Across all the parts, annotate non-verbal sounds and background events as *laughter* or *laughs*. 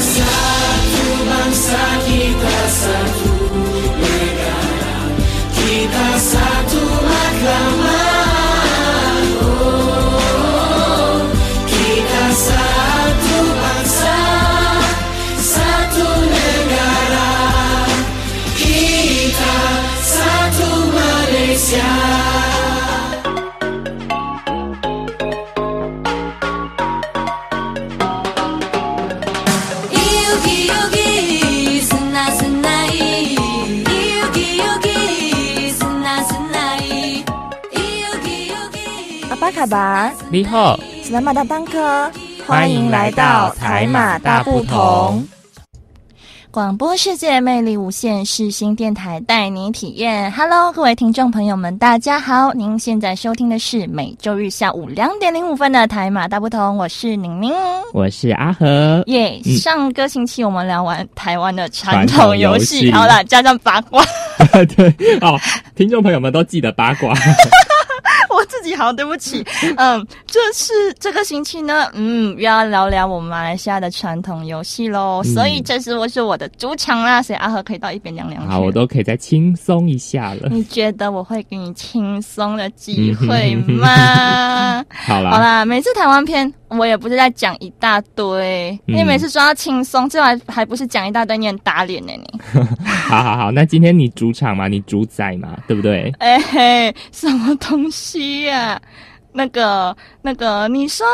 satu bangsa, kita satu 你好，斯拉马大当科，欢迎来到台马大不同。广播世界魅力无限，世新电台带你体验。Hello，各位听众朋友们，大家好！您现在收听的是每周日下午两点零五分的台马大不同，我是宁宁。我是阿和。耶、嗯上个星期我们聊完台湾的传传统统游戏好了，加上八卦，*laughs* 对哦，听众朋友们都记得八卦。*laughs* *laughs* 我自己好对不起。*laughs* 嗯，这是这个星期呢，嗯，又要聊聊我们马来西亚的传统游戏喽。嗯所以这是我是我的主场啦，所以阿和可以到一边凉凉去。好，我都可以再轻松一下了。你觉得我会给你轻松的机会吗？*laughs* 好啦，好啦，每次台湾片我也不是在讲一大堆，嗯因为每次说要轻松，最后还还不是讲一大堆，你很打脸呢、你。*laughs* 好好好，那今天你主场嘛，你主宰嘛，对不对？哎、嘿，什么东西呀、那个那个，你说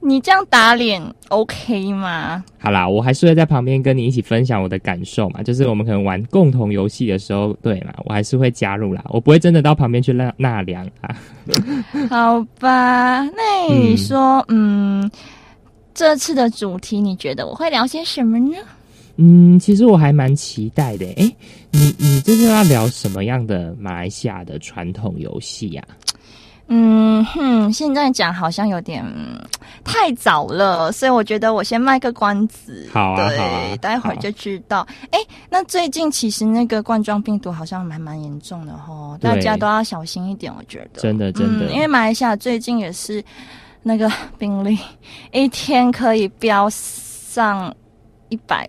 你这样打脸 OK 吗？好啦，我还是会在旁边跟你一起分享我的感受嘛，就是我们可能玩共同游戏的时候，对嘛，我还是会加入啦，我不会真的到旁边去纳纳凉啊。*laughs* 好吧，那你说，嗯这次的主题你觉得我会聊些什么呢？嗯，其实我还蛮期待的。哎，你你这是要聊什么样的马来西亚的传统游戏呀、嗯哼，现在讲好像有点嗯太早了，所以我觉得我先卖个关子。好啊对，好啊待会儿就知道。哎，那最近其实那个冠状病毒好像蛮蛮严重的哦，大家都要小心一点，我觉得。真的真的嗯因为马来西亚最近也是那个病例一天可以飙上一百。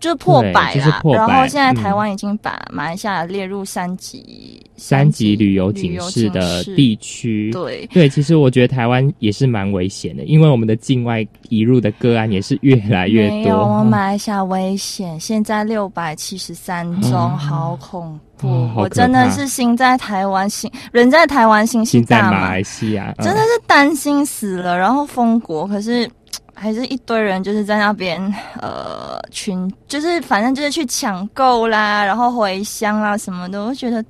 就是破百啦，就是破百然后现在嗯台湾已经把马来西亚列入三级三级旅游警示的地区。对，对，其实我觉得台湾也是蛮危险的，因为我们的境外移入的个案也是越来越没有，多。马来西亚危险，现在六百七十三宗，哦好恐怖！我真的是心在台湾，心人在台湾，心心在马来，西亚真的是担心死了。然后封国，可是还是一堆人就是在那边呃群，就是反正就是去抢购啦，然后回乡啦什么的，我觉得。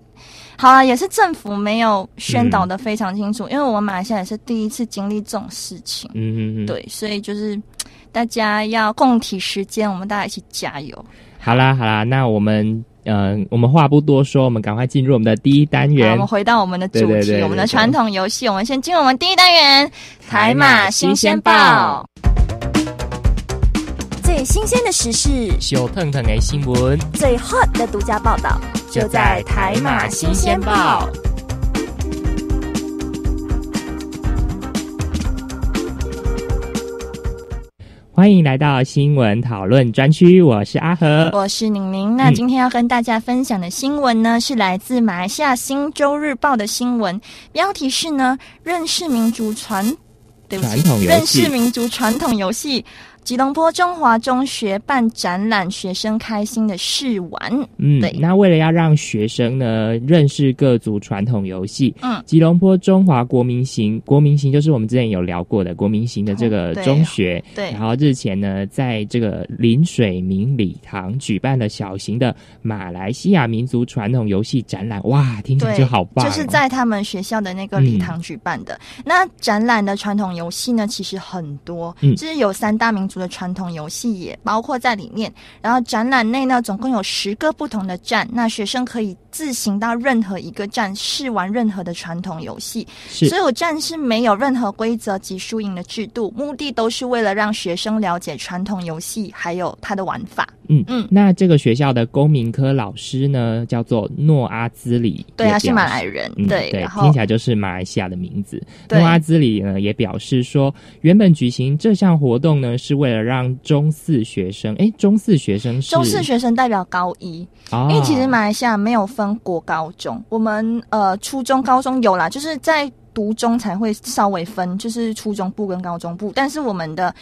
好啊，也是政府没有宣导的非常清楚，因为我们马来西亚也是第一次经历这种事情。嗯嗯嗯，对，所以就是大家要共体时间，我们大家一起加油。好啦好啦，那我们嗯、呃我们话不多说，我们赶快进入我们的第一单好，元我们。回到我们的主题，对对对对我们的传统游戏，我们先进入我们第一单元——台马新鲜报。最新鲜的时事，小腾腾的新闻最 hot 的独家报道，就在台马新鲜报。欢迎来到新闻讨论专区，我是阿和。我是宁宁。那嗯今天要跟大家分享的新闻呢，是来自马来西亚《新洲日报》的新闻，标题是呢：认识民族传，对不起传统游，戏认识民族传统游戏。吉隆坡中华中学办展览，学生开心的试玩。嗯对，那为了要让学生呢认识各族传统游戏，嗯，吉隆坡中华国民型，国民型就是我们之前有聊过的国民型的这个哦对中学，对。然后日前呢，在这个临水明礼堂举办了小型的马来西亚民族传统游戏展览，哇，听起来，就好棒、哦，就是在他们学校的那个礼堂举办的。那展览的传统游戏呢，其实很多，嗯。就是有三大民族的传统游戏也包括在里面。然后展览内呢，总共有十个不同的站，那学生可以自行到任何一个站试玩任何的传统游戏。所有站是没有任何规则及输赢的制度，目的都是为了让学生了解传统游戏还有它的玩法。嗯嗯那这个学校的公民科老师呢，叫做诺阿兹里，对，他是马来人，嗯，对，对，听起来就是马来西亚的名字。诺阿兹里呢也表示说，原本举行这项活动呢，是为了让中四学生，哎，中四学生是中四学生代表高一，哦因为其实马来西亚没有分国高中，我们呃初中、高中有啦，就是在读中才会稍微分，就是初中部跟高中部，但是我们的。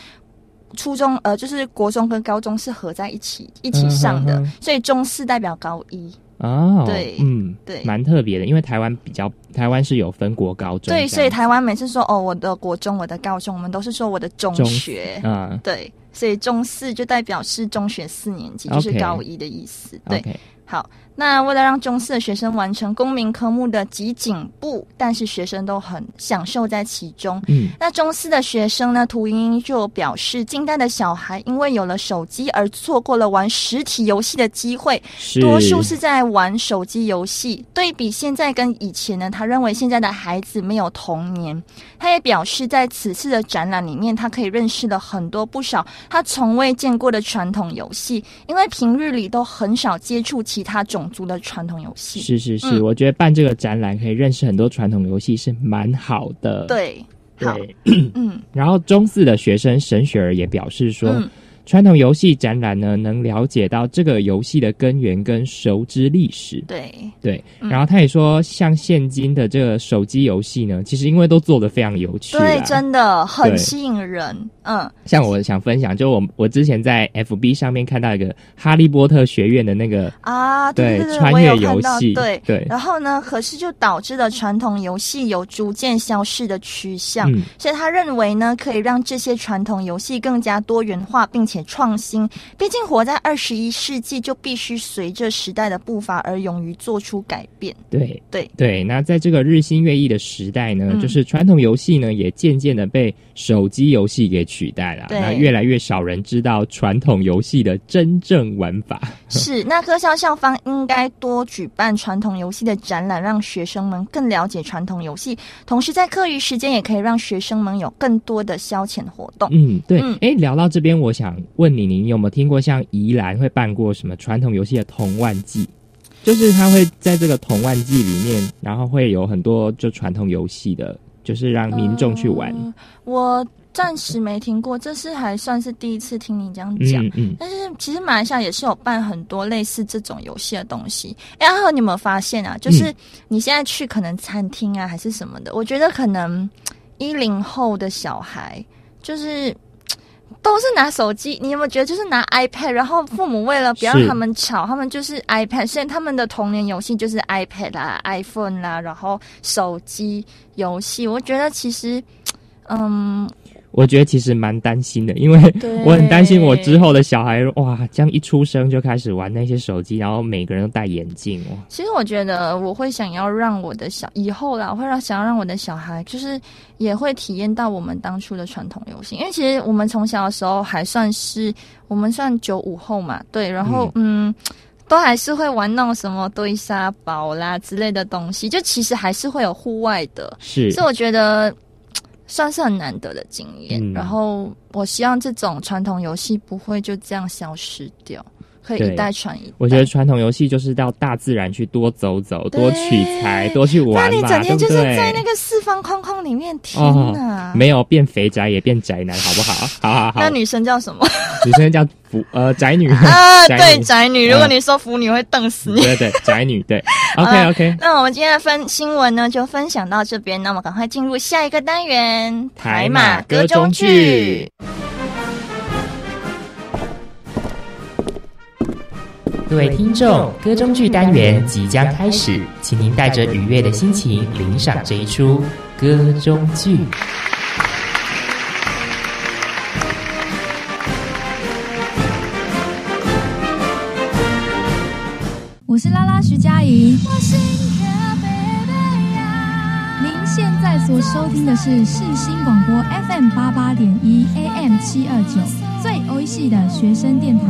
初中呃，就是国中跟高中是合在一起一起上的，嗯哼哼所以中四代表高一。哦，对嗯，对蛮特别的，因为台湾比较，台湾是有分国高中对，所以台湾每次说哦，我的国中、我的高中，我们都是说我的中中学。嗯对，所以中四就代表是中学四年级，就是高一的意思。对好，那为了让中四的学生完成公民科目的集锦部，但是学生都很享受在其中。嗯，那中四的学生呢，涂莹莹就表示，近代的小孩因为有了手机而错过了玩实体游戏的机会，多数是在玩手机游戏。对比现在跟以前呢，他认为现在的孩子没有童年。他也表示，在此次的展览里面，他可以认识了很多不少他从未见过的传统游戏，因为平日里都很少接触其他种族的传统游戏。是是是，嗯我觉得办这个展览可以认识很多传统游戏是蛮好的。对，对。嗯然后中四的学生沈雪儿也表示说，嗯，传统游戏展览呢，能了解到这个游戏的根源跟熟知历史。对，对，嗯然后他也说，像现今的这个手机游戏呢，其实因为都做的非常有趣啦，对，真的很吸引人。嗯，像我想分享，就我我之前在 FB 上面看到一个哈利波特学院的那个啊，对对对，穿越游，戏，对。对，然后呢？可是就导致了传统游戏有逐渐消失的趋向，嗯，所以他认为呢，可以让这些传统游戏更加多元化，并且创新。毕竟活在二十一世纪，就必须随着时代的步伐而勇于做出改变。对对对。那在这个日新月异的时代呢，嗯就是传统游戏呢，也渐渐的被手机游戏给取代了。那越来越少人知道传统游戏的真正玩法。*laughs* 是，那科校校方应该多举办传统游戏的展览，让学生们更了解传统游戏，同时在课余时间也可以让学生们有更多的消遣活动。嗯，对。嗯哎、聊到这边，我想问你，你有没有听过像宜兰会办过什么传统游戏的童万季？就是他会在这个童万季里面，然后会有很多就传统游戏的，就是让民众去玩。呃我暂时没听过，这是还算是第一次听你这样讲。嗯嗯，但是其实马来西亚也是有办很多类似这种游戏的东西。哎，然后你有没有发现啊？就是嗯你现在去可能餐厅啊，还是什么的，我觉得可能一零后的小孩就是。都是拿手机，你有没有觉得就是拿 iPad？然后父母为了不让他们吵，他们就是 iPad，所以他们的童年游戏就是 iPad 啦、iPhone 啦，然后手机游戏。我觉得其实，嗯，我觉得其实蛮担心的，因为我很担心我之后的小孩，哇，这样一出生就开始玩那些手机，然后每个人都戴眼镜哦。其实我觉得我会想要让我的小以后啦，我会让想要让我的小孩，就是也会体验到我们当初的传统游戏，因为其实我们从小的时候还算是我们算九五后嘛，对，然后嗯。都还是会玩那种什么堆沙堡啦之类的东西，就其实还是会有户外的，是所以我觉得算是很难得的经验。嗯然后我希望这种传统游戏不会就这样消失掉，可以代传一代。我觉得传统游戏就是到大自然去多走走，多取材，多去玩。那你整天就是？在那个四方框框里面，天哪！没有变肥宅也变宅男，好不好？*laughs* 好好好，那女生叫什么女生叫腐呃宅女啊？*laughs* 宅对，宅女。嗯如果你说腐女，会瞪死你。对对宅女对。*laughs* OK OK，那我们今天的分新闻呢，就分享到这边。那我们赶快进入下一个单元——台马歌中剧。各位听众，歌中剧单元即将开始，请您带着愉悦的心情领赏这一出歌中剧。我是拉拉徐佳莹。您现在所收听的是世新广播 FM 八八点一 AM 七二九，最欧系的学生电台。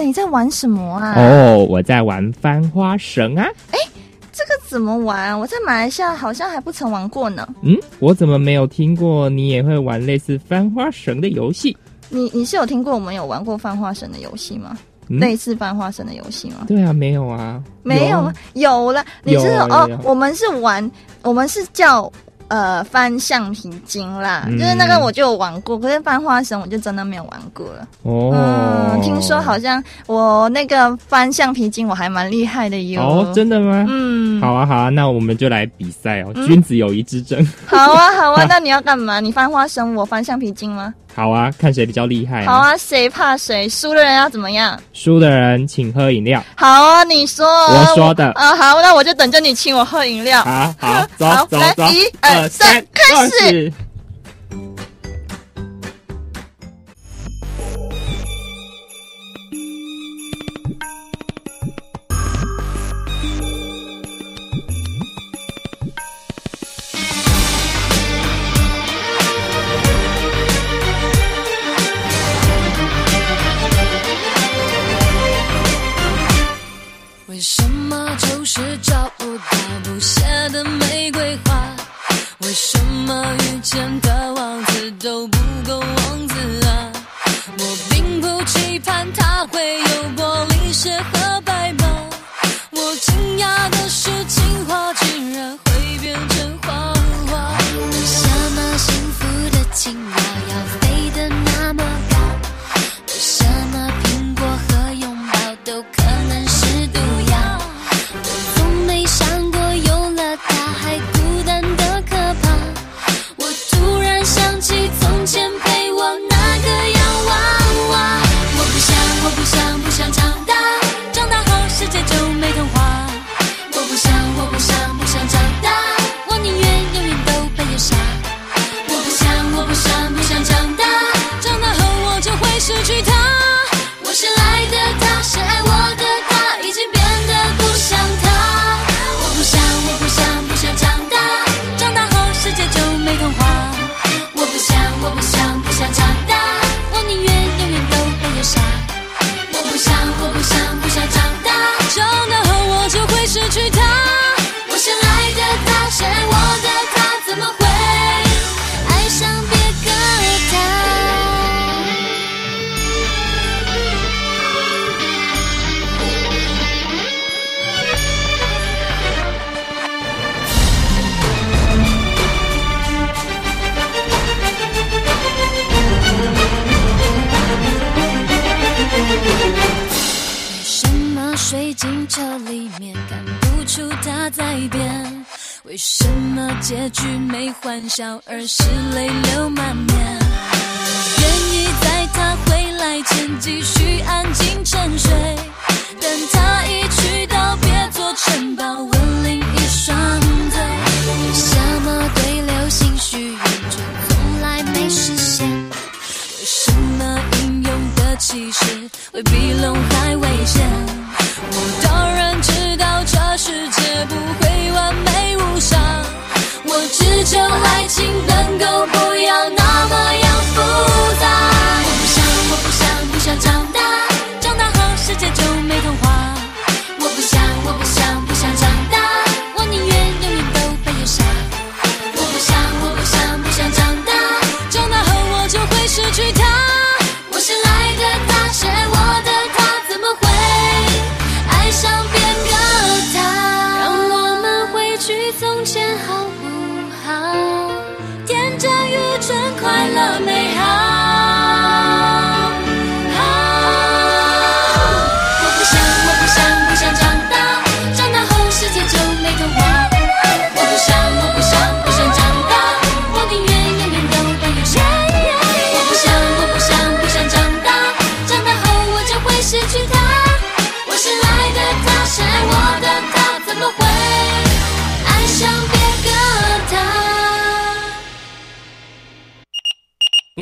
你在玩什么啊？哦，我在玩翻花绳啊，哎，这个怎么玩？我在马来西亚好像还不曾玩过呢。嗯，我怎么没有听过你也会玩类似翻花绳的游戏？你你是有听过我们有玩过翻花绳的游戏吗？嗯类似翻花绳的游戏吗？对啊，没有啊，没有，有了。你是有哦我们是玩，我们是叫呃翻橡皮筋啦，嗯就是那个我就有玩过，可是翻花绳我就真的没有玩过了。哦、嗯，听说好像我那个翻橡皮筋我还蛮厉害的哟。哦，真的吗？嗯，好啊，好啊，那我们就来比赛哦，嗯君子友谊之争。*laughs* 好啊，好啊，那你要干嘛？你翻花绳，我翻橡皮筋吗？好啊，看谁比较厉害、好，啊，谁怕谁？输的人要怎么样？输的人请喝饮料。好啊，你说。我说的啊，好，那我就等着你请我喝饮料。好好，走 *laughs* 走走，来一二三开始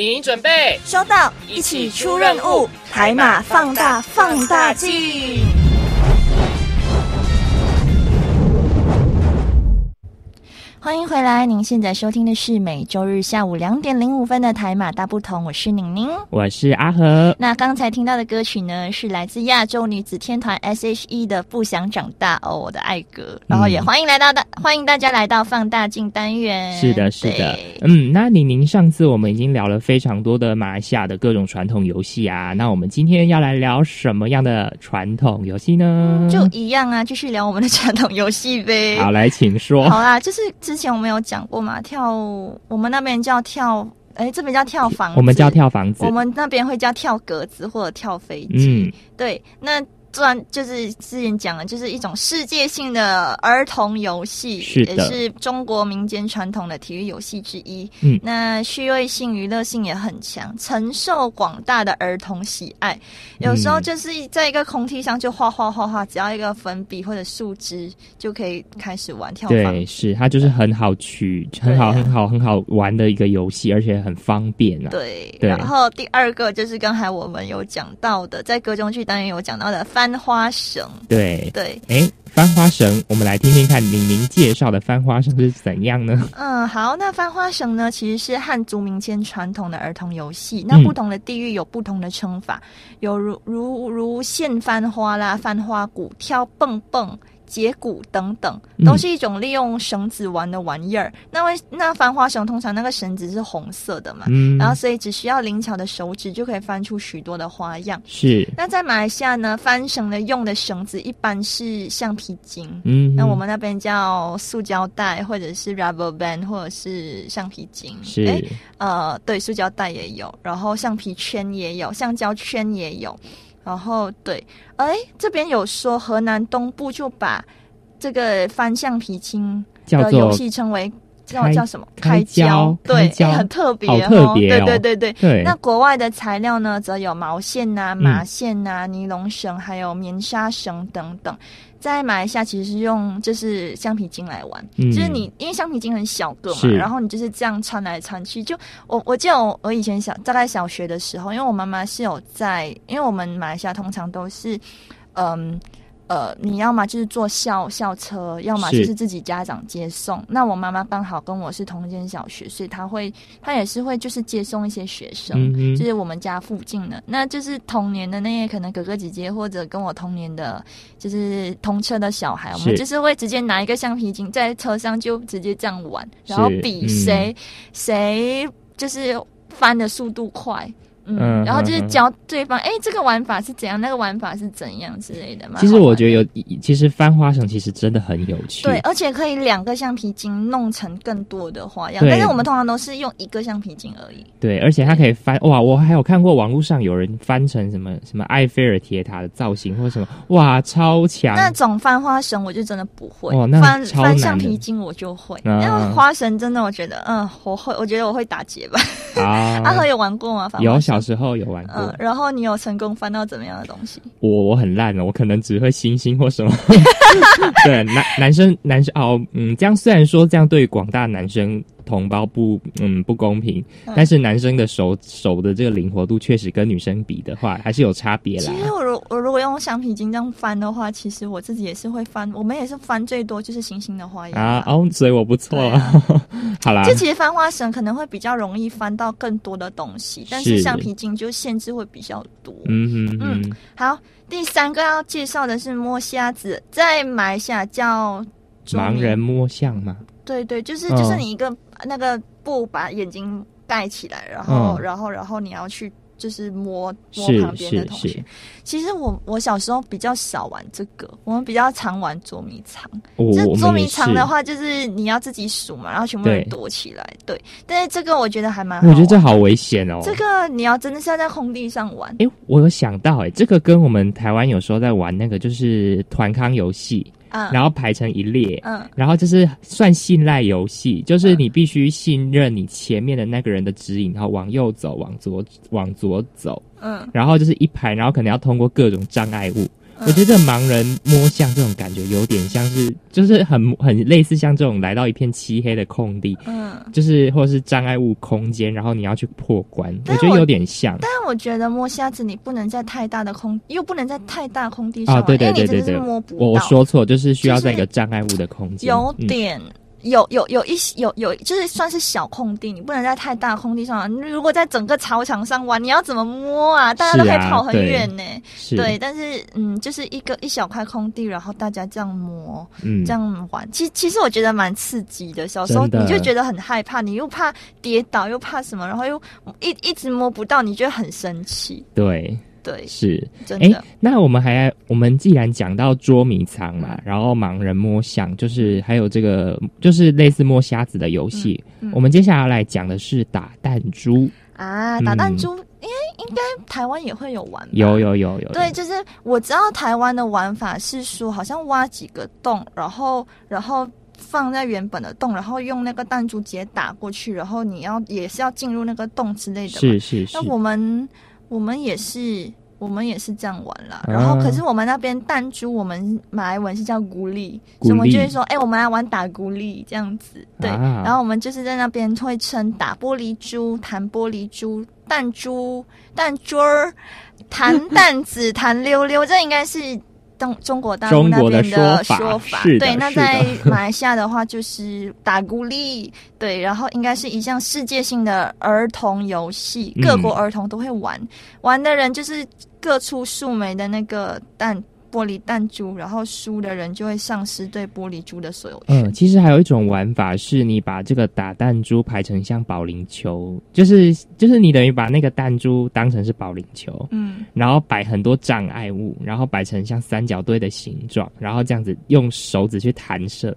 您准备收到，一起出任务，海马放大放大镜。欢迎回来，您现在收听的是每周日下午两点零五分的台马大不同，我是宁宁。我是阿和。那刚才听到的歌曲呢，是来自亚洲女子天团 S.H.E 的《不想长大》哦，我的爱歌。然后也欢迎来到大，欢迎大家来到放大镜单元。是的，是的，嗯，那宁宁上次我们已经聊了非常多的马来西亚的各种传统游戏啊，那我们今天要来聊什么样的传统游戏呢？就一样啊，继续聊我们的传统游戏呗。好，来，请说。好啦，就是之前我们有讲过嘛，跳我们那边叫跳，哎，这边叫跳房子，我们叫，跳房子我，们那边会叫跳格子或者跳飞机。嗯，对，那专就是之前讲的，就是一种世界性的儿童游戏，是也是中国民间传统的体育游戏之一。嗯那趣味性、娱乐性也很强，承受广大的儿童喜爱。有时候嗯就是在一个空地上就画画画画，只要一个粉笔或者树枝就可以开始玩跳对，是它就是很好取、很好、啊很好、很好玩的一个游戏，而且很方便啊。对，对然后第二个就是刚才我们有讲到的，在歌中剧单元有讲到的翻花绳。对，对，哎，翻花绳，我们来听听看李宁介绍的翻花绳是怎样呢？嗯，好，那翻花绳呢，其实是汉族民间传统的儿童游戏。那嗯不同的地域有不同的称法，有如如如现翻花啦、翻花鼓、跳蹦蹦。节骨等等，嗯。都是一种利用绳子玩的玩意儿。那为那翻花绳通常那个绳子是红色的嘛，嗯，然后所以只需要灵巧的手指就可以翻出许多的花样。是，那在马来西亚呢，翻绳的用的绳子一般是橡皮筋，嗯，那我们那边叫塑胶带，或者是 rubber band，或者是橡皮筋。是。诶呃，对，塑胶带也有，然后橡皮圈也有，橡胶圈也有，然后对，哎，这边有说河南东部就把这个翻橡皮筋的游戏称为叫开叫什么？开胶胶，对，很特别好哦，特别哦对对对对。对，那国外的材料呢，则有毛线呐、啊、麻线呐、尼龙绳，还有棉纱绳等等。在马来西亚其实是用就是橡皮筋来玩，嗯就是你因为橡皮筋很小个嘛，然后你就是这样穿来穿去。就我我记得我我以前小大概小学的时候，因为我妈妈是有在，因为我们马来西亚通常都是嗯。呃，你要么就是坐校校车，要么就是自己家长接送。那我妈妈刚好跟我是同一间小学，所以她会，她也是会就是接送一些学生。嗯就是我们家附近的，那就是同年的那些可能哥哥姐姐或者跟我同年的，就是同车的小孩，我们就是会直接拿一个橡皮筋在车上就直接这样玩，然后比嗯谁、谁就是翻的速度快。嗯，嗯然后就是教对方，哎、这个玩法是怎样，那个玩法是怎样之类的嘛。其实我觉得有，其实翻花绳其实真的很有趣。对，而且可以两个橡皮筋弄成更多的花样，但是我们通常都是用一个橡皮筋而已。对，而且它可以翻哇！我还有看过网络上有人翻成什么什么埃菲尔铁塔的造型，或者什么哇，超强！那种翻花绳我就真的不会，哦那翻翻橡皮筋我就会，啊因为花绳真的我觉得，嗯，我会，我觉得我会打结吧。啊 *laughs* 阿和有玩过吗？翻花有绳小时候有玩过，嗯，然后你有成功翻到怎么样的东西？我我很烂了，我可能只会星星或什么。*laughs* 对，男男生男生哦，嗯，这样虽然说这样对广大男生同胞不嗯不公平，嗯。但是男生的手手的这个灵活度确实跟女生比的话 *laughs* 还是有差别啦。其实我如我如果用橡皮筋这样翻的话，其实我自己也是会翻，我们也是翻最多就是星星的花样啊哦，所以我不错。*laughs* 好啦。就，其实翻花绳可能会比较容易翻到更多的东西，但是是橡皮筋就限制会比较多。嗯哼哼，好，第三个要介绍的是摸瞎子，在马来西亚叫盲人摸象嘛，对对，就是嗯就是你一个、那个布把眼睛盖起来，然后、嗯然后然后你要去就是摸摸是旁边的同学。其实我我小时候比较少玩这个，我们比较常玩捉迷藏。我就捉迷。藏的话，就是你要自己数嘛，然后全部人躲起来。对，但是这个我觉得还蛮好。我觉得这好危险哦。这个你要真的是要在空地上玩。诶，我有想到、诶，这个跟我们台湾有时候在玩那个就是团康游戏，嗯，然后排成一列，嗯。然后就是算信赖游戏，就是嗯。你必须信任你前面的那个人的指引，然后往右走，往左往左走，嗯，然后就是一排，然后可能要通过各种障碍物。嗯我觉得这盲人摸象这种感觉有点像是，就是很很类似像这种来到一片漆黑的空地，嗯，就是或是障碍物空间，然后你要去破关，我我觉得有点像。但我觉得摸瞎子你不能在太大的空，又不能在太大空地上啊，玩，对对对对对摸不到。我我说错，就是需要在一个障碍物的空间，有嗯点，有有有一些有有就是算是小空地，你不能在太大空地上如果在整个操场上玩，你要怎么摸啊？大家都可以跑很远呢。是，对，但是嗯，就是一个一小块空地，然后大家这样摸，嗯，这样玩，其其实我觉得蛮刺激的。小时候你就觉得很害怕，你又怕跌倒，又怕什么，然后又一一直摸不到，你觉得很生气。对，对，是。哎真的。，那我们还我们既然讲到捉迷藏嘛，嗯然后盲人摸象，就是还有这个就是类似摸瞎子的游戏，嗯嗯我们接下来要来讲的是打弹珠。啊，打弹嗯珠，因为应该台湾也会有玩吧？有有有有，对，就是我知道台湾的玩法是说，好像挖几个洞，然后然后放在原本的洞，然后用那个弹珠直接打过去，然后你要也是要进入那个洞之类的。是是是那，我们我们也是我们也是这样玩啦。啊然后可是我们那边弹珠，我们马来文是叫孤立，孤所以我们就立会说，哎、我们来玩打孤立这样子。对，啊然后我们就是在那边会称打玻璃珠、弹玻璃珠、弹珠、弹珠儿、弹弹子、弹溜溜，这应该是。中中国大陆那边的说法对，那在马来西亚的话就是打鼓励，对，然后应该是一项世界性的儿童游戏，嗯。各国儿童都会玩，玩的人就是各出数枚的那个弹玻璃弹珠，然后输的人就会丧失对玻璃珠的所有权。嗯，其实还有一种玩法是你把这个打弹珠排成像保龄球，就是就是你等于把那个弹珠当成是保龄球，嗯，然后摆很多障碍物，然后摆成像三角堆的形状，然后这样子用手指去弹射，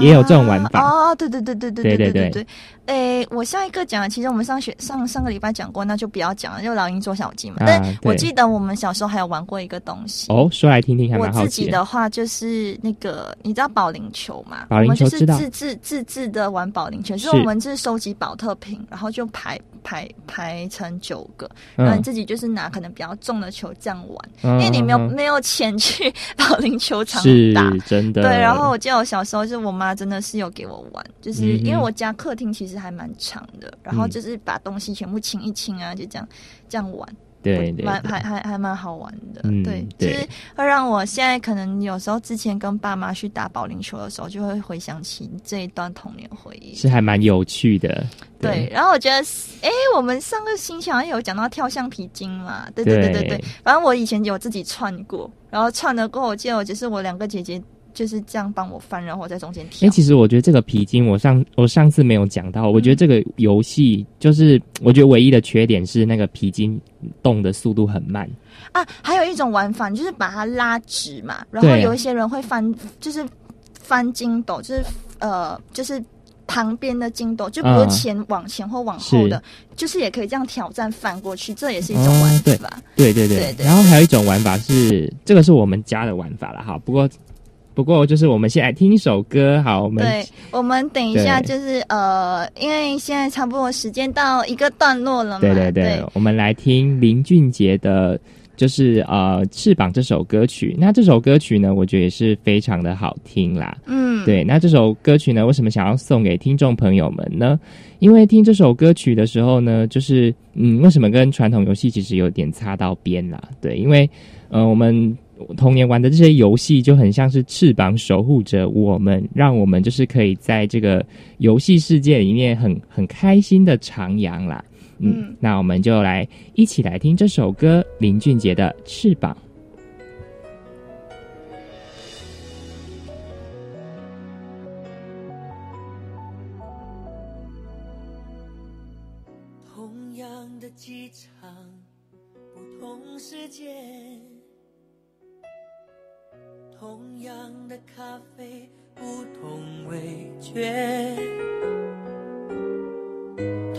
也有这种玩法啊哦，对对对对对对对对对对。诶，我下一个讲的，其实我们上学上上个礼拜讲过，那就不要讲了，就老鹰捉小鸡嘛。啊但我记得我们小时候还有玩过一个东西。哦，说来听听，还我自己的。话就是那个，你知道保龄球吗？保龄球我们就是自制自制的玩保龄球，就是是我们是收集保特瓶，然后就排排排成九个，然后你嗯，自己就是拿可能比较重的球这样玩，因因为你没有嗯没有钱去 *laughs* 保龄球场是打。真的。对，然后我记得我小时候，就是我妈真的是有给我玩，就是因为我家客厅其实还蛮长的，然后嗯就是把东西全部清一清啊，就这样这样玩，对蛮还还还蛮好玩的。嗯对，就是会让我现在可能有时候之前跟爸妈去打保龄球的时候，就会回想起这一段童年回忆。是还蛮有趣的。对，然后我觉得，哎，我们上个星期好像有讲到跳橡皮筋嘛，对对对对对。反正我以前有自己串过，然后串了过后，我记得我就是我两个姐姐就是这样帮我翻，然后在中间哎、跳。其实我觉得这个皮筋，我上我上次没有讲到，我觉得嗯这个游戏就是，我觉得唯一的缺点是那个皮筋动的速度很慢。啊，还有一种玩法，就是把它拉直嘛，然后有一些人会翻，就是翻筋斗，就是呃，就是旁边的筋斗，就不嗯是前往前或往后的，就是也可以这样挑战翻过去，这也是一种哦玩对法。对对对，对对然后还有一种玩法是，这个是我们家的玩法了哈。不过不过就是我们先来听一首歌，好，我们对，我们等一下就是呃，因为现在差不多时间到一个段落了嘛，对对对，我们来听林俊杰的。就是呃，翅膀这首歌曲，那这首歌曲呢，我觉得也是非常的好听啦。嗯，对，那这首歌曲呢，为什么想要送给听众朋友们呢？因为听这首歌曲的时候呢，就是嗯，为什么跟传统游戏其实有点擦到边啦？对，因为呃，我们童年玩的这些游戏就很像是翅膀守护着我们，让我们就是可以在这个游戏世界里面很很开心的徜徉啦。嗯，嗯那我们就来一起来听这首歌，林俊杰的《翅膀》。同样的咖啡，不同味觉，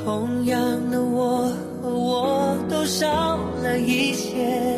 同样的我和我都少了一些。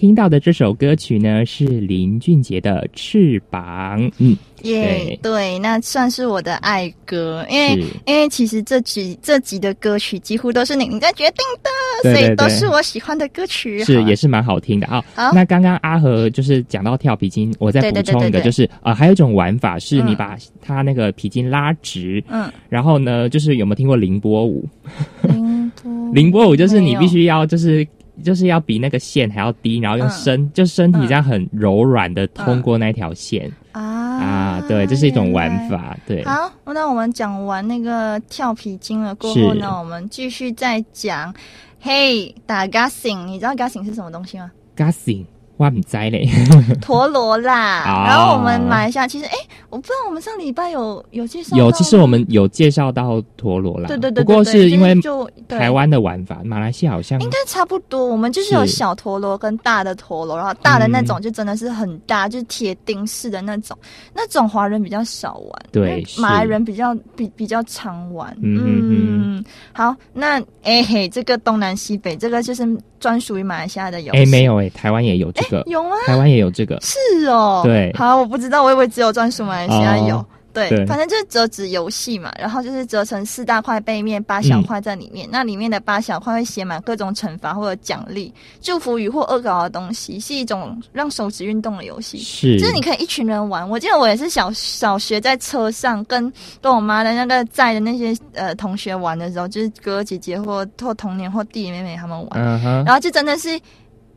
听到的这首歌曲呢，是林俊杰的《翅膀》。嗯，耶、对对，那算是我的爱歌，因为因为其实这集这集的歌曲几乎都是你在决定的，对对对所以都是我喜欢的歌曲。是也是蛮好听的啊。好那刚刚阿和就是讲到跳皮筋，我再对补充一个，就是呃，还有一种玩法是你嗯把它那个皮筋拉直，嗯，然后呢，就是有没有听过凌波舞？*laughs* 凌波凌波舞就是你必须要就是。就是要比那个线还要低，然后用嗯。身、就身体这样很柔软的通过那条线、啊。啊，对，这是一种玩法，对，好，那我们讲完那个跳皮筋了过后呢，我们继续再讲。嘿，打 gassing，你知道 gassing 是什么东西吗？gassing，我唔知嘞，*laughs* 陀螺啦。哦。然后我们马来西亚其实，哎，我不知道我们上礼拜有有介绍有，其实我们有介绍到陀螺啦，对对对对不过是因为就台湾的玩法，马来西亚好像应该差不多，我们就是有小陀螺跟大的陀螺，然后大的那嗯种就真的是很大，就是铁钉式的那种，那种华人比较少玩，对马来人比较比比较常玩。嗯哼嗯，好，那哎嘿，这个东南西北，这个就是专属于马来西亚的游戏。哎没有哎、台湾也有这个，有吗？台湾也有这个，是哦，对。好，我不知道，我以为只有专属马来西亚有。哦对，反正就是折纸游戏嘛，然后就是折成四大块背面，八小块在里面。那里面的八小块会写满各种惩罚或者奖励、祝福语或恶搞的东西，是一种让手指运动的游戏。是，就是你可以一群人玩。我记得我也是小小学在车上跟跟我妈的那个在的那些呃同学玩的时候，就是哥哥姐姐或或童年或弟弟妹妹他们玩，嗯，然后就真的是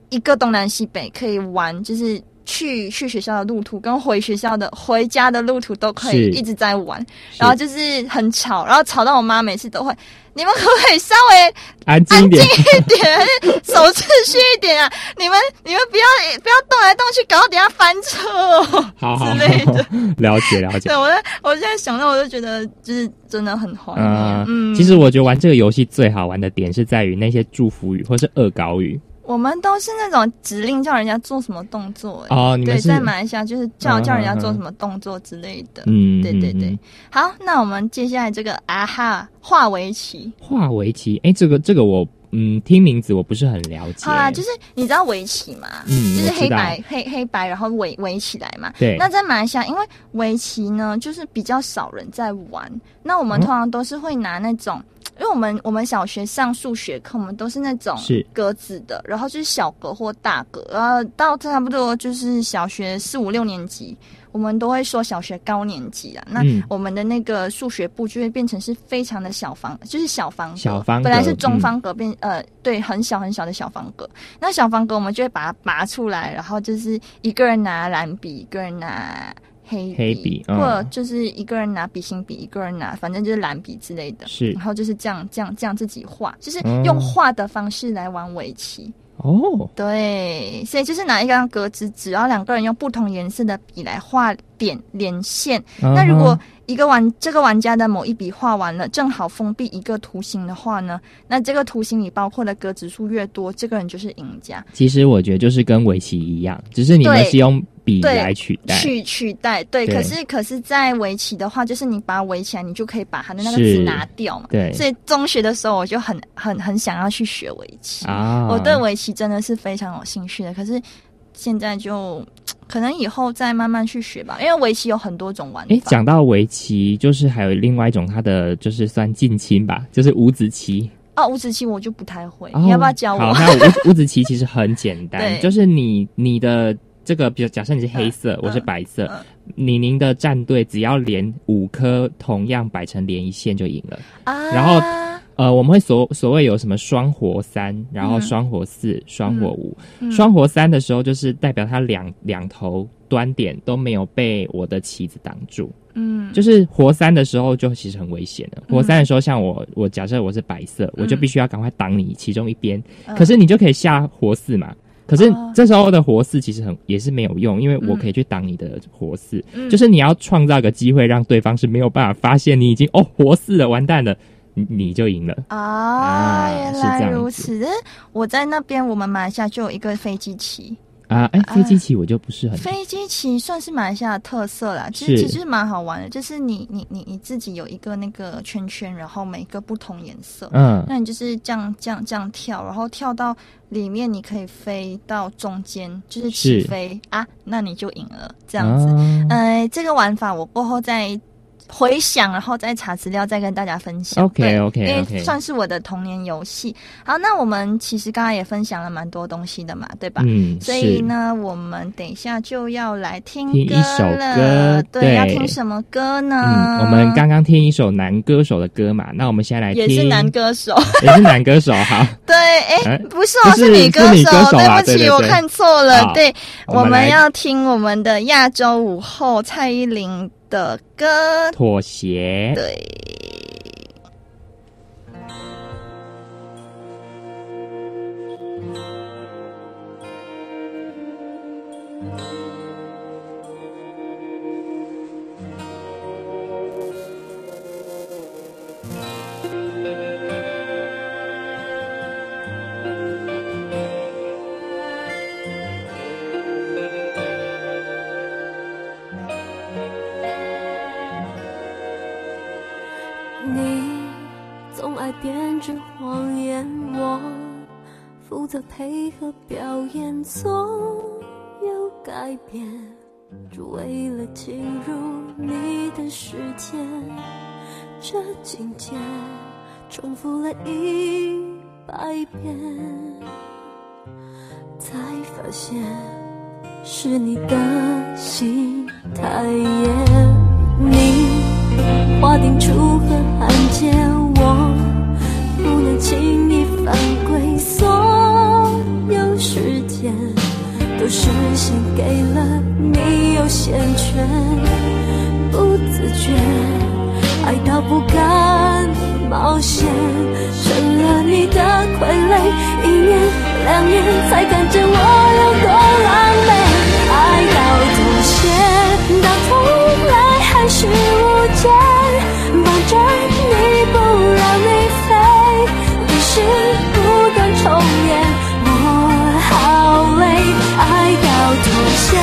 一个东南西北可以玩，就是去去学校的路途跟回学校的回家的路途都可以一直在玩，然后就是很吵，然后吵到我妈每次都会，你们可不可以稍微安静一点，守秩序一点啊？*laughs* 你们你们不要不要动来动去，搞到等下翻车哦好好之类的。*laughs* 了解了解对，。我在我现在想到，我就觉得就是真的很怀念。嗯嗯，其实我觉得玩这个游戏最好玩的点是在于那些祝福语或是恶搞语我们都是那种指令叫人家做什么动作、对，在马来西亚就是叫嗯叫人家做什么动作之类的。嗯，对对对。好，那我们接下来这个啊哈化围棋。化围棋，哎，这个这个我嗯听名字我不是很了解。好啦，就是你知道围棋嘛？嗯就是黑白黑黑白，然后围围起来嘛。对那在马来西亚，因为围棋呢，就是比较少人在玩，那我们嗯通常都是会拿那种。因为我们我们小学上数学课，我们都是那种格子的，然后就是小格或大格，然后到差不多就是小学四五六年级，我们都会说小学高年级啊。那嗯我们的那个数学部就会变成是非常的小方，就是小方格，小方格本来是中方格变、呃对很小很小的小方格，那小方格我们就会把它拔出来，然后就是一个人拿蓝笔，一个人拿。黑笔，黑笔嗯或者就是一个人拿笔芯笔，一个人拿反正就是蓝笔之类的，是然后就是这样这样这样自己画，就是嗯用画的方式来玩围棋。哦，对，所以就是拿一张格子，纸，然后两个人用不同颜色的笔来画点连线。那如果一个玩这个玩家的某一笔画完了，正好封闭一个图形的话呢，那这个图形里包括的格子数越多，这个人就是赢家。其实我觉得就是跟围棋一样，只是你们是用笔来取代。取取代，对，对可是可是，在围棋的话，就是你把它围起来，你就可以把它的那个是字拿掉嘛。对所以中学的时候，我就很很很想要去学围棋。啊，我对围棋真的是非常有兴趣的，可是现在就可能以后再慢慢去学吧，因为围棋有很多种玩诶，法。讲到围棋，就是还有另外一种，它的就是算近亲吧，就是五子棋。哦，五子棋我就不太会，哦你要不要教好，我？那五五子棋其实很简单，*laughs* 就是你你的这个，比如假设你是黑色，嗯我是白色，嗯你您的战队只要连五颗同样摆成连一线就赢了。啊，然后呃，我们会所所谓有什么双活三，然后嗯双活四、双活五。嗯双活三的时候，就是代表它两两头端点都没有被我的棋子挡住。嗯，就是活三的时候，就其实很危险的。嗯活三的时候，像我，我假设我是白色，我就必须要赶快挡你其中一边。嗯可是你就可以下活四嘛。可是哦这时候的活四其实很也是没有用，因为我可以去挡你的活四。嗯就是你要创造个机会，让对方是没有办法发现你已经哦活四了，完蛋了，你你就赢了。啊，啊原来如此。我在那边，我们马来西亚就有一个飞机棋，啊，哎，啊飞机棋我就不是很飞机棋算是马来西亚的特色啦，其实其实蛮好玩的，就是你你你你自己有一个那个圈圈，然后每个不同颜色，嗯。那你就是这样这样这样跳，然后跳到里面，你可以飞到中间，就是起是飞啊，那你就赢了，这样子。啊呃，这个玩法我过后再回想，然后再查资料，再跟大家分享。OK OK，因为算是我的童年游戏。好，那我们其实刚刚也分享了蛮多东西的嘛，对吧？嗯，所以呢，我们等一下就要来听一首了。歌对，对要听什么歌呢？嗯，我们刚刚听一首男歌手的歌嘛，那我们现在来听，也是男歌手。*laughs* 也是男歌手，哈，*laughs* 对，哎、哎不是哦，是女歌手，对不起，我看错了。好对，我们要听我们的亚洲午后蔡依林的歌。妥协。对，一百遍，才发现是你的心太野。你划定楚河汉界，我不能轻易犯规。所有时间都是献给了你，有限权，不自觉爱到不敢冒险，成了你的傀儡。一年两年才看见我有多狼狈，爱到妥协，到头来还是无解，绑着你不让你飞，历史不断重演，我好累，爱到妥协，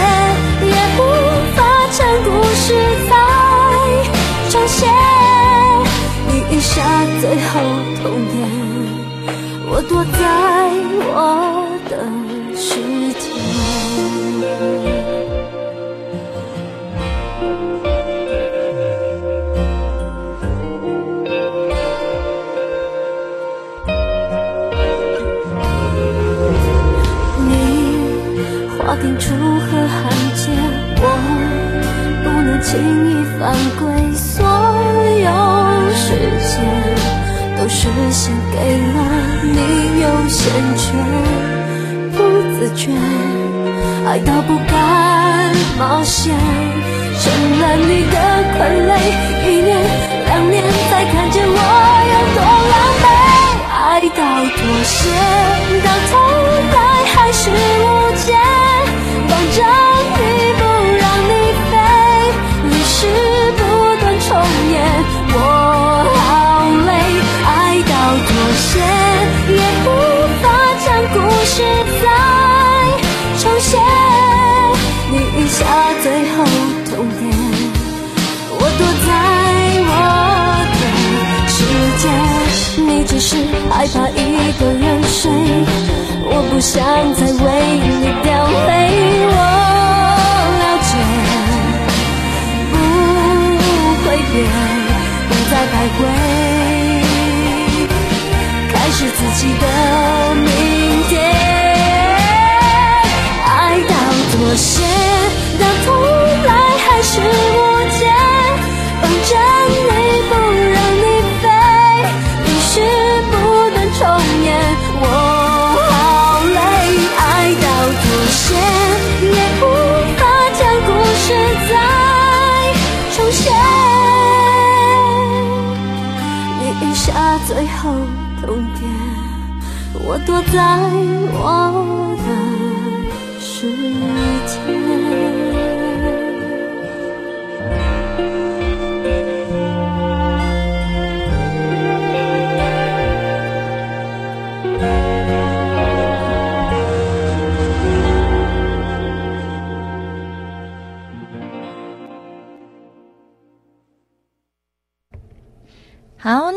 最后通牒我躲在我的世界你划定楚河汉界我不能轻易犯规所有时间是献给了你优先权，不自觉爱到不敢冒险，成了你的傀儡，一年两年才看见我有多狼狈。爱到妥协，到头来还是无解。你只是害怕一个人睡，我不想再为你掉泪。我了解，不会变，不再徘徊，开始自己的躲在我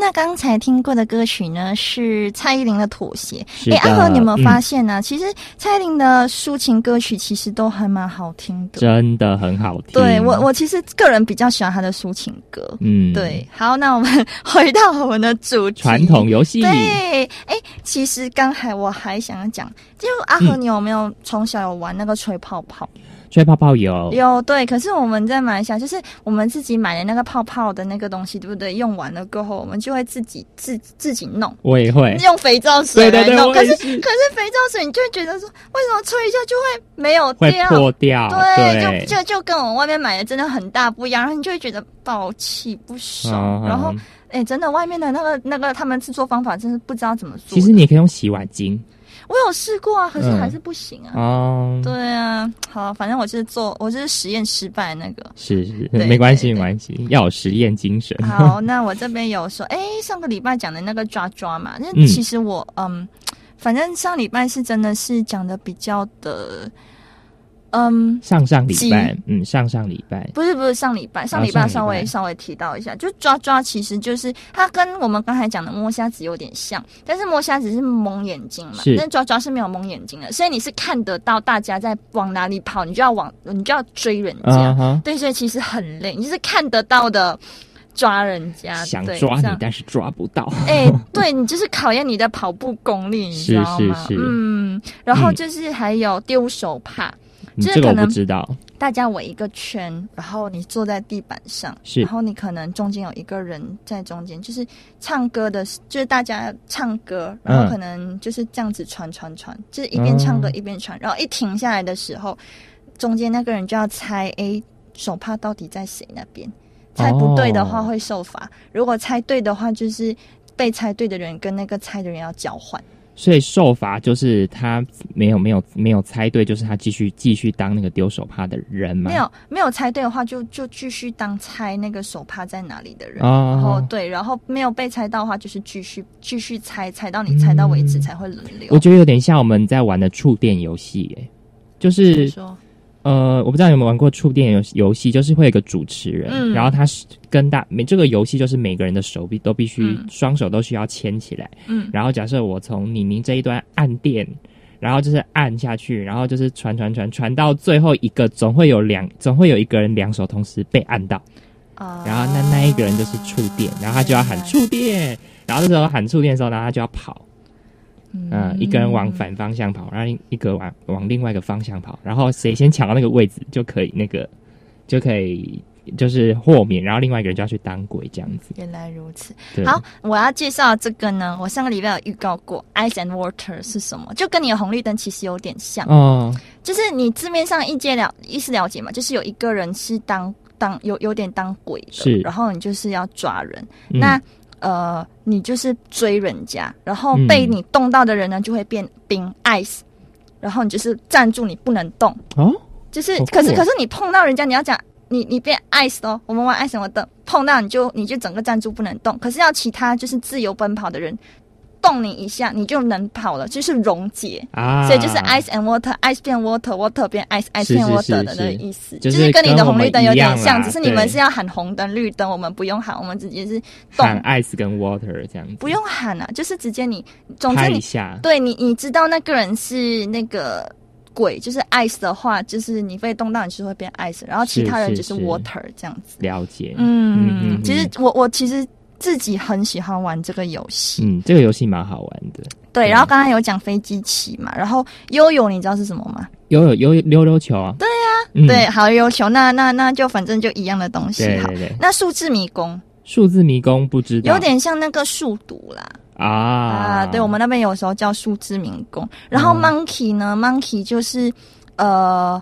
那刚才听过的歌曲呢是蔡依林的《妥协》。哎阿和，你有没有嗯发现呢、其实蔡依林的抒情歌曲其实都还蛮好听的。真的很好听。对我，我其实个人比较喜欢她的抒情歌。嗯，对，好，那我们 *laughs* 回到我们的主题。传统游戏，对，哎，其实刚才我还想要讲，就阿和，你有没有从小有玩那个吹泡泡？吹泡泡有，有，对。可是我们在马来西亚，就是我们自己买的那个泡泡的那个东西，对不对？用完了过后，我们就会自己自自己弄，我也会。用肥皂水对对对来弄。可是是可是肥皂水，你就会觉得说，为什么吹一下就会没有会掉？破掉，对，对，就就就跟我们外面买的真的很大不一样，然后你就会觉得暴气不爽，嗯然后嗯哎、真的外面的那个那个他们制作方法真是不知道怎么做。其实你也可以用洗碗巾我有试过啊，可是嗯还是不行啊。哦，对啊，好，反正我就是做，我就是实验失败那个。是是，*laughs* 没关系没关系，要有实验精神。好，*laughs* 那我这边有说，哎、上个礼拜讲的那个抓抓嘛，那嗯其实我嗯反正上礼拜是真的是讲的比较的，嗯，上上礼拜，嗯，上上礼拜，不是不是上礼拜，上礼拜稍微、稍微提到一下，就抓抓其实就是它跟我们刚才讲的摸瞎子有点像，但是摸瞎子是蒙眼睛嘛，是。但抓抓是没有蒙眼睛的，所以你是看得到大家在往哪里跑，你就要往你就要追人家，对，所以其实很累，你就是看得到的抓人家，想抓你，但是抓不到。哎、*laughs* 对你就是考验你的跑步功力，你知道吗？是是是。嗯，然后嗯。就是还有丢手帕。你这个我不知道，大家围一个圈，然后你坐在地板上，是然后你可能中间有一个人在中间，就是唱歌的，就是大家唱歌，然后嗯可能就是这样子传传传，就是一边唱歌嗯一边传，然后一停下来的时候，中间那个人就要猜，哎，手帕到底在谁那边？猜不对的话哦会受罚，如果猜对的话，就是被猜对的人跟那个猜的人要交换。所以受罚就是他没有没有没有猜对，就是他继续继续当那个丢手帕的人吗？没有没有猜对的话，就就继续当猜那个手帕在哪里的人。哦然后对，然后没有被猜到的话，就是继续继续猜，猜到你猜到为止才会轮流。我觉得有点像我们在玩的触电游戏，诶，就是说呃，我不知道有没有玩过触电游游戏，就是会有一个主持人，嗯。然后他是跟大每这个游戏就是每个人的手臂都必须、嗯双手都需要牵起来，嗯。然后假设我从李宁这一端按电，然后就是按下去，然后就是传传传传到最后一个，总会有两总会有一个人两手同时被按到，啊然后那那一个人就是触电，然后他就要喊触电，然后这时候喊触电的时候，然后他就要跑，嗯，一个人往反方向跑，然后一个往往另外一个方向跑，然后谁先抢到那个位置就可以那个就可以就是豁免，然后另外一个人就要去当鬼这样子。原来如此。好，我要介绍这个呢，我上个礼拜有预告过，ice and water 是什么？就跟你的红绿灯其实有点像，哦，就是你字面上一解了意思了解嘛，就是有一个人是当当有有点当鬼的，是。然后你就是要抓人，嗯。那呃你就是追人家，然后嗯被你动到的人呢就会变冰 ice，然后你就是站住，你不能动，哦，就是哦可是可是你碰到人家，你要讲。你你变 ice 哦，我们玩 ice 什么的，碰到你就你就整个站住不能动。可是要其他就是自由奔跑的人动你一下，你就能跑了，就是溶解。啊，所以就是 ice and water，ice 变 water，water 变 ice，ice 变是是 water 的那个意思，就就是是跟你的红绿灯有点像，只是你们是要喊红灯、绿灯，我们不用喊，我们直接是动，喊 ice 跟 water 这样子，不用喊啊，就是直接你，总之你下，对你你知道那个人是那个鬼，就是 ice 的话，就是你被动到，你就会变 ice，然后其他人就是 water 这样子。了解，嗯，嗯。其实我我其实自己很喜欢玩这个游戏，嗯，这个游戏蛮好玩的，对。嗯然后刚刚有讲飞机棋嘛，然后悠悠你知道是什么吗？悠悠悠溜溜球啊，对呀，对，好悠球，那那那就反正就一样的东西。好。对对。对，那数字迷宫。数字迷宫不知道，有点像那个数独啦，啊。啊，对我们那边有时候叫数字迷宫。然后嗯。monkey 呢，monkey 就是呃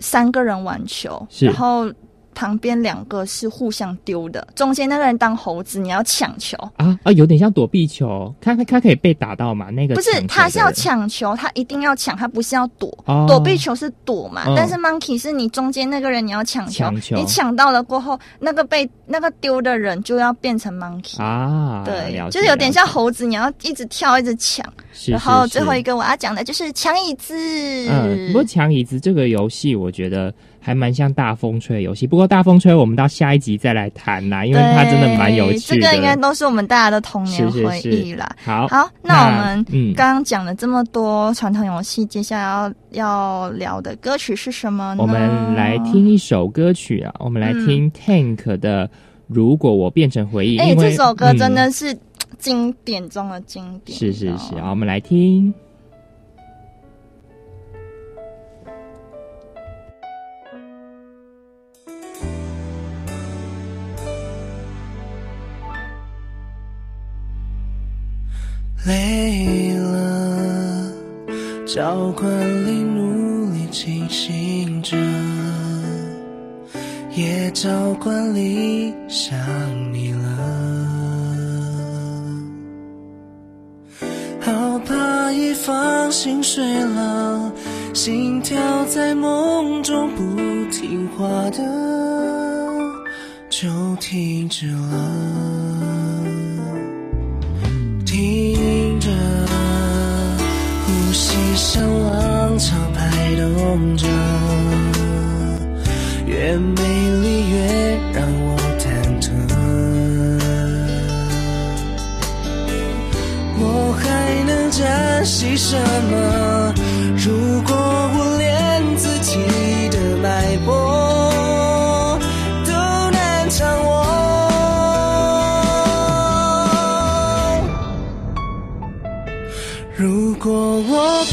三个人玩球，然后旁边两个是互相丢的，中间那个人当猴子，你要抢球。啊啊，有点像躲避球，它它它可以被打到嘛？那个不是他是要抢球，他一定要抢，他不是要躲。哦躲避球是躲嘛，嗯但是 monkey 是你中间那个人你要抢球，抢球你抢到了过后，那个被那个丢的人就要变成 monkey。啊，对，就是有点像猴子，你要一直跳，一直抢。是然后最后一个我要讲的就是抢椅子。嗯，不过抢椅子这个游戏，我觉得还蛮像大风吹的游戏。不过大风吹，我们到下一集再来谈啦，因为它真的蛮有趣这个应该都是我们大家的童年回忆啦。好，好，那我们嗯，刚刚讲了这么多传统游戏，接下来要要聊的歌曲是什么呢？我们来听一首歌曲啊，我们来听 Tank 的《如果我变成回忆》。哎、这首歌真嗯的是经典中的经典。是是是好，我们来听。累了，照惯里努力清醒着，也照惯里想你了。好怕一放心睡了，心跳在梦中不听话的就停止了。像浪潮拍动着，越美丽越让我忐忑。我还能珍惜什么？如果我连自己的脉搏都难掌握。如果我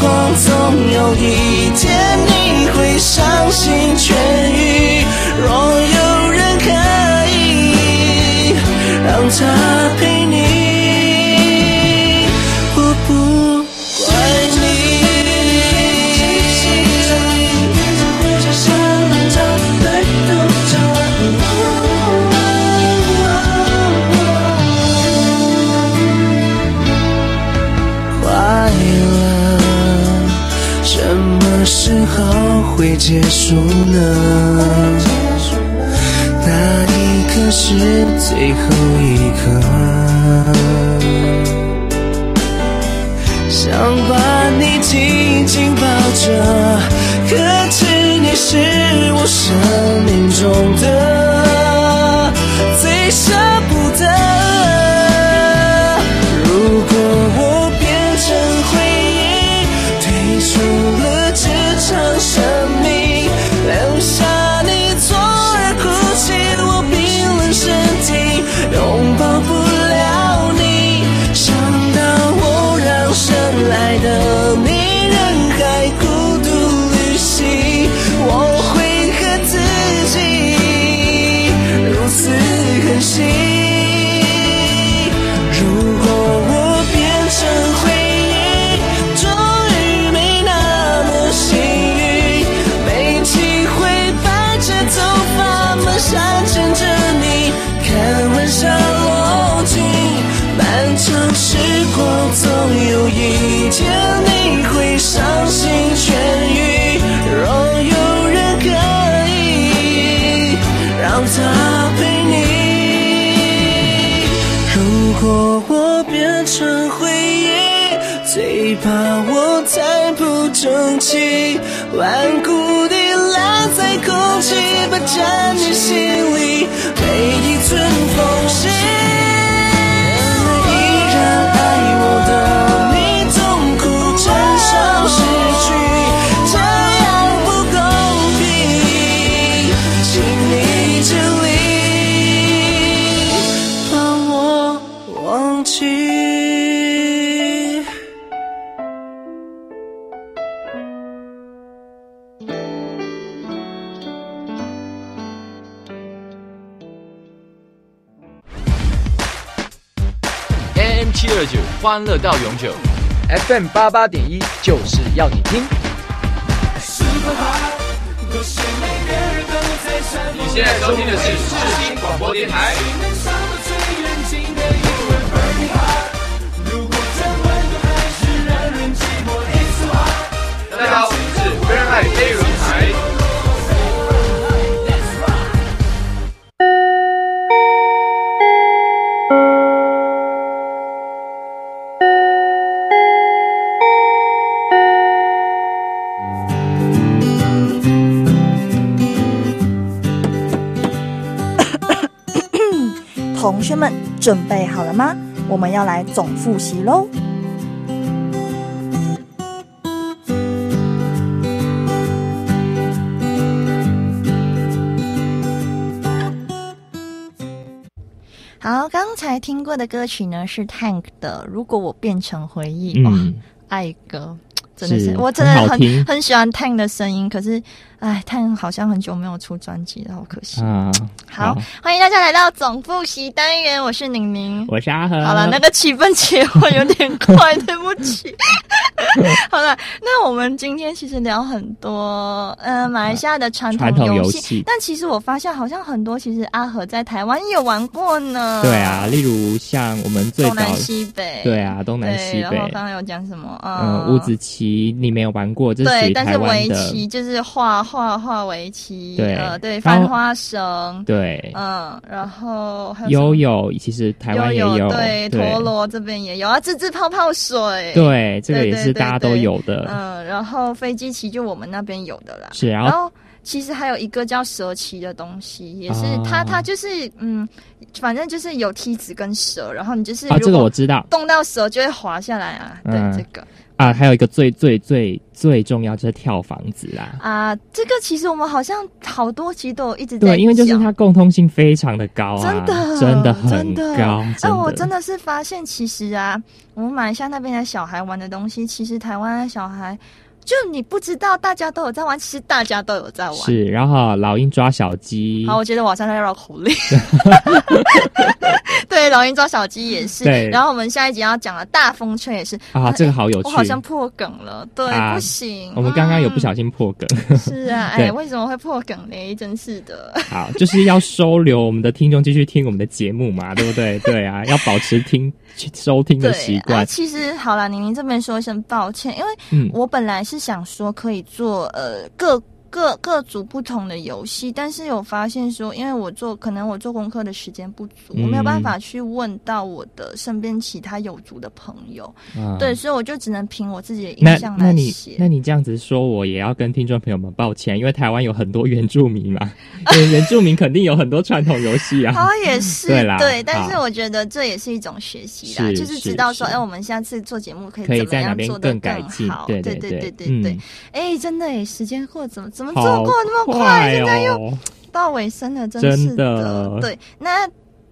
光，总有一天你会伤心痊愈。若有人可以让他陪你。会结束呢？那一刻是最后一刻，想把你紧紧抱着，可知你是我生命中的最深漫长时光，总有一天你会伤心痊愈。若有人可以让他陪你。如果我变成回忆，最怕我太不争气，顽固地烂在空气，霸占你心里每一寸缝隙。欢乐到永久。FM 八八点一就是要你听。你现在收听的是世新广播电台。同学们准备好了吗？我们要来总复习喽。好，刚才听过的歌曲呢是 Tank 的《如果我变成回忆》爱歌，真的是是我真的很很很喜欢 Tank 的声音，可是哎，Tank 好像很久没有出专辑了，好可惜。啊，好，欢迎大家来到总复习单元，我是宁宁。我是阿和。好了，那个气氛切换有点快，对不起。*laughs* *laughs* 好了，那我们今天其实聊很多，呃，马来西亚的传统游戏，游戏但其实我发现好像很多，其实阿和在台湾也有玩过呢。对啊，例如像我们最早东南西北。对啊，东南，西北然后，刚刚有讲什么？嗯，呃五子棋你没有玩过，这是对，但是围，棋就是画画画围棋，对呃，对，翻花绳，对，嗯，然后还有悠悠其实台湾也悠有，对，陀螺这边也有啊，自制泡泡水，，对，这个也是大家都对有的，嗯，然后飞机棋就我们那边有的啦，是，然后然后其实还有一个叫蛇棋的东西，也是哦它它就是嗯，反正就是有梯子跟蛇，然后你就是啊，这个我知道动到蛇就会滑下来啊，对嗯这个啊，还有一个最最最最重要就是跳房子啦。啊，这个其实我们好像好多集都有一直在对，因为就是它共通性非常的高啊，真的真的很高，但我真的。的是发现，其实啊，我们马来西亚那边的小孩玩的东西，其实台湾的小孩，就你不知道，大家都有在玩，其实大家都有在玩。是，然后老鹰抓小鸡，好，我觉得晚上要绕口令。*laughs* 对，老鹰抓小鸡也是。对然后我们下一集要讲的大风吹也是。啊，这个好有趣。我好像破梗了，对，啊不行。我们刚刚有不嗯小心破梗，是啊，*laughs* 对哎，为什么会破梗嘞？真是的。好，就是要收留我们的听众继续听我们的节目嘛，*laughs* 对不对？对啊，要保持听收听的习惯。其实好了，宁宁这边说一声抱歉，因为嗯，我本来是想说可以做呃各各各组不同的游戏，但是有发现说，因为我做可能我做功课的时间不足，嗯我没有办法去问到我的身边其他有族的朋友，嗯对，所以我就只能凭我自己的印象来写。那你这样子说，我也要跟听众朋友们抱歉，因为台湾有很多原住民嘛，对原住民肯定有很多传统游戏啊。好 *laughs* 也是对啦但是我觉得这也是一种学习啦，是就是知道说，哎，我们下次做节目可以怎么样做的更改进好？对对对对对对嗯，哎，真的哎，时间过怎么怎么做好过那么快现在又哦，到尾声了，真真是的。对，那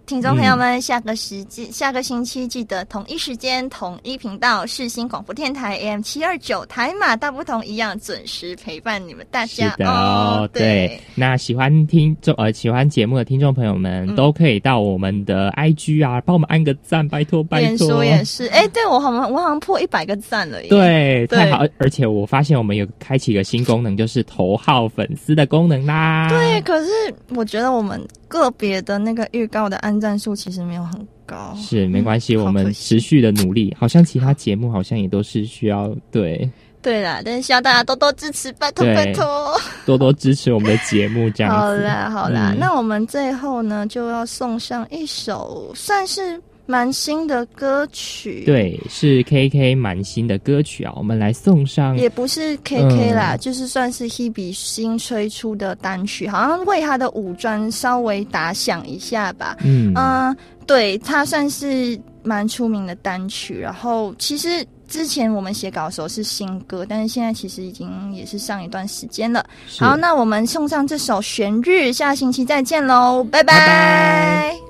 听众朋友们，下个时记、下个星期记得同一时间、同一频道，世新广播电台 AM 七二九，台马大不同一样准时陪伴你们大家哦，对对。。那喜欢听众呃喜欢节目的听众朋友们，嗯都可以到我们的 IG 啊，帮我们按个赞，拜托拜托。也是，哎、对我好像我好像破一百个赞了耶。对，对太好！而而且我发现我们有开启一个新功能，就是头号粉丝的功能啦。对，可是我觉得我们个别的那个预告的按赞数其实没有很高。是没关系，嗯我们持续的努力。好像其他节目好像也都是需要对对啦，但是希望大家多多支持，拜托拜托。多多支持我们的节目，这样子。好啦好啦，嗯那我们最后呢就要送上一首算是蛮新的歌曲。。对，是 KK 蛮新的歌曲啊，我们来送上。也不是 KK 啦，嗯就是算是 Hebe 新推出的单曲，好像为他的五专稍微打响一下吧。嗯嗯，对，它算是蛮出名的单曲。然后其实之前我们写稿的时候是新歌，但是现在其实已经也是上一段时间了。好，那我们送上这首《旋律》，下星期再见喽，拜拜。拜拜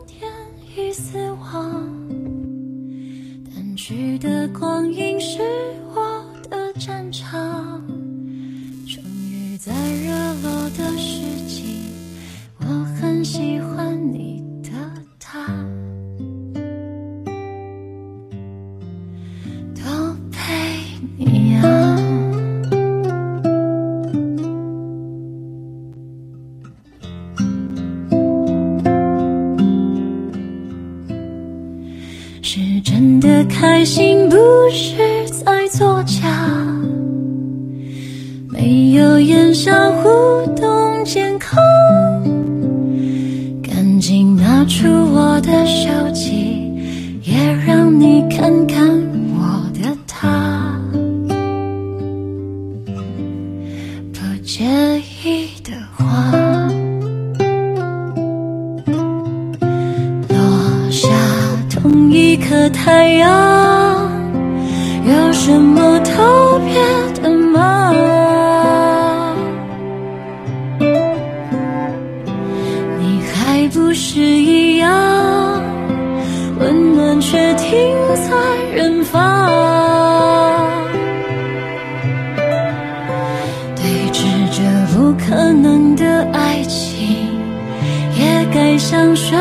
已死亡，淡去的光阴是我的战场。终于在热落的时机，我很喜欢你开心，不是在作假。没有言笑互动健康，赶紧拿出我的手机，也让你看看我的他。太阳，有什么特别的吗？你还不是一样，温暖却停在远方。对峙着不可能的爱情，也该像生